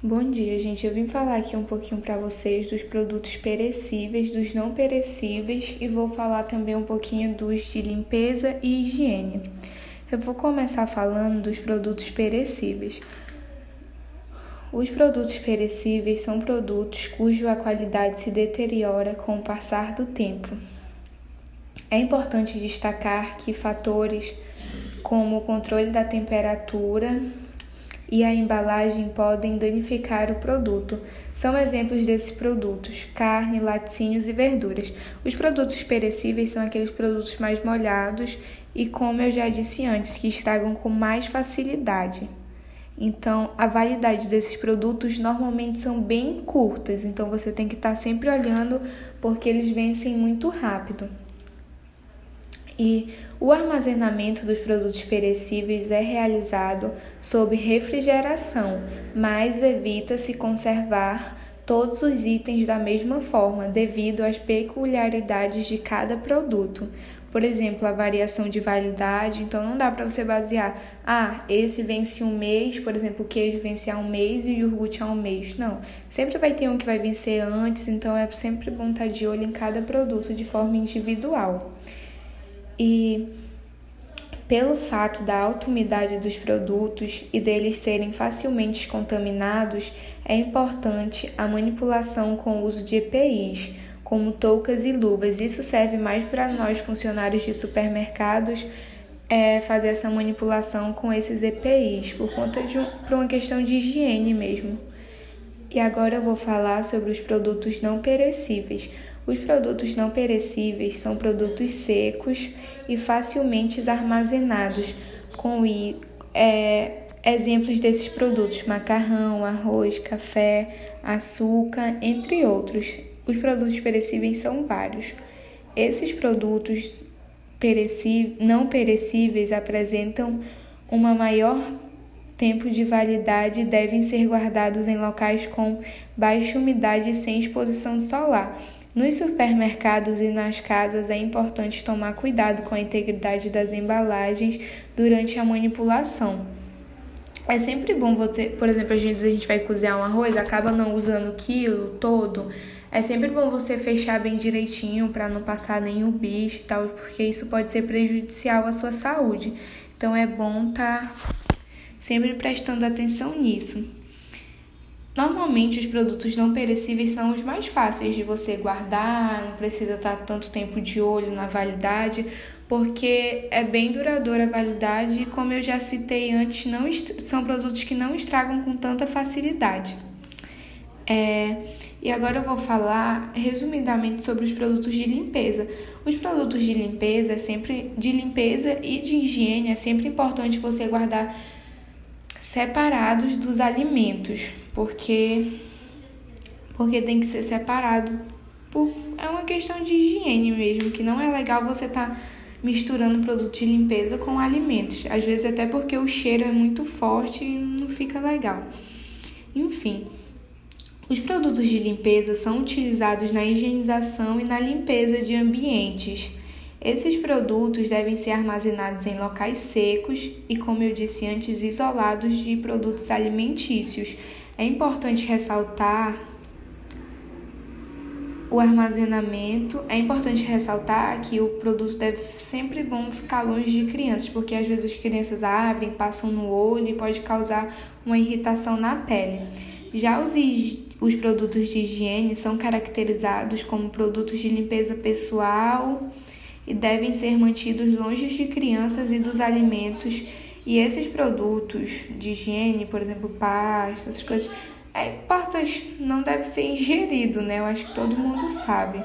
Bom dia, gente. Eu vim falar aqui um pouquinho para vocês dos produtos perecíveis, dos não perecíveis e vou falar também um pouquinho dos de limpeza e higiene. Eu vou começar falando dos produtos perecíveis. Os produtos perecíveis são produtos cuja qualidade se deteriora com o passar do tempo. É importante destacar que fatores como o controle da temperatura e a embalagem podem danificar o produto. São exemplos desses produtos: carne, laticínios e verduras. Os produtos perecíveis são aqueles produtos mais molhados e, como eu já disse antes, que estragam com mais facilidade. Então, a validade desses produtos normalmente são bem curtas, então você tem que estar sempre olhando porque eles vencem muito rápido. E o armazenamento dos produtos perecíveis é realizado sob refrigeração, mas evita-se conservar todos os itens da mesma forma devido às peculiaridades de cada produto. Por exemplo, a variação de validade, então não dá para você basear, ah, esse vence um mês, por exemplo, o queijo vence há um mês e o iogurte há um mês. Não, sempre vai ter um que vai vencer antes, então é sempre bom estar de olho em cada produto de forma individual. E pelo fato da alta umidade dos produtos e deles serem facilmente contaminados, é importante a manipulação com o uso de EPIs como toucas e luvas. Isso serve mais para nós, funcionários de supermercados, é, fazer essa manipulação com esses EPIs, por conta de um, por uma questão de higiene mesmo. E agora eu vou falar sobre os produtos não perecíveis. Os produtos não perecíveis são produtos secos e facilmente armazenados, com é, exemplos desses produtos: macarrão, arroz, café, açúcar, entre outros. Os produtos perecíveis são vários. Esses produtos não perecíveis apresentam uma maior tempo de validade e devem ser guardados em locais com baixa umidade e sem exposição solar. Nos supermercados e nas casas é importante tomar cuidado com a integridade das embalagens durante a manipulação. É sempre bom você, por exemplo, às vezes a gente vai cozinhar um arroz, acaba não usando o quilo todo. É sempre bom você fechar bem direitinho para não passar nenhum bicho e tal, porque isso pode ser prejudicial à sua saúde. Então é bom estar tá sempre prestando atenção nisso. Normalmente os produtos não perecíveis são os mais fáceis de você guardar, não precisa estar tanto tempo de olho na validade, porque é bem duradoura a validade e como eu já citei antes, não são produtos que não estragam com tanta facilidade. É, e agora eu vou falar resumidamente sobre os produtos de limpeza. Os produtos de limpeza é sempre de limpeza e de higiene é sempre importante você guardar separados dos alimentos, porque porque tem que ser separado. Por, é uma questão de higiene mesmo, que não é legal você estar tá misturando produto de limpeza com alimentos. Às vezes até porque o cheiro é muito forte e não fica legal. Enfim, os produtos de limpeza são utilizados na higienização e na limpeza de ambientes. Esses produtos devem ser armazenados em locais secos e, como eu disse antes, isolados de produtos alimentícios. É importante ressaltar o armazenamento. É importante ressaltar que o produto deve sempre bom ficar longe de crianças, porque às vezes as crianças abrem, passam no olho e pode causar uma irritação na pele. Já os os produtos de higiene são caracterizados como produtos de limpeza pessoal e devem ser mantidos longe de crianças e dos alimentos. E esses produtos de higiene, por exemplo, pasta, essas coisas, é importante, não deve ser ingerido, né? Eu acho que todo mundo sabe.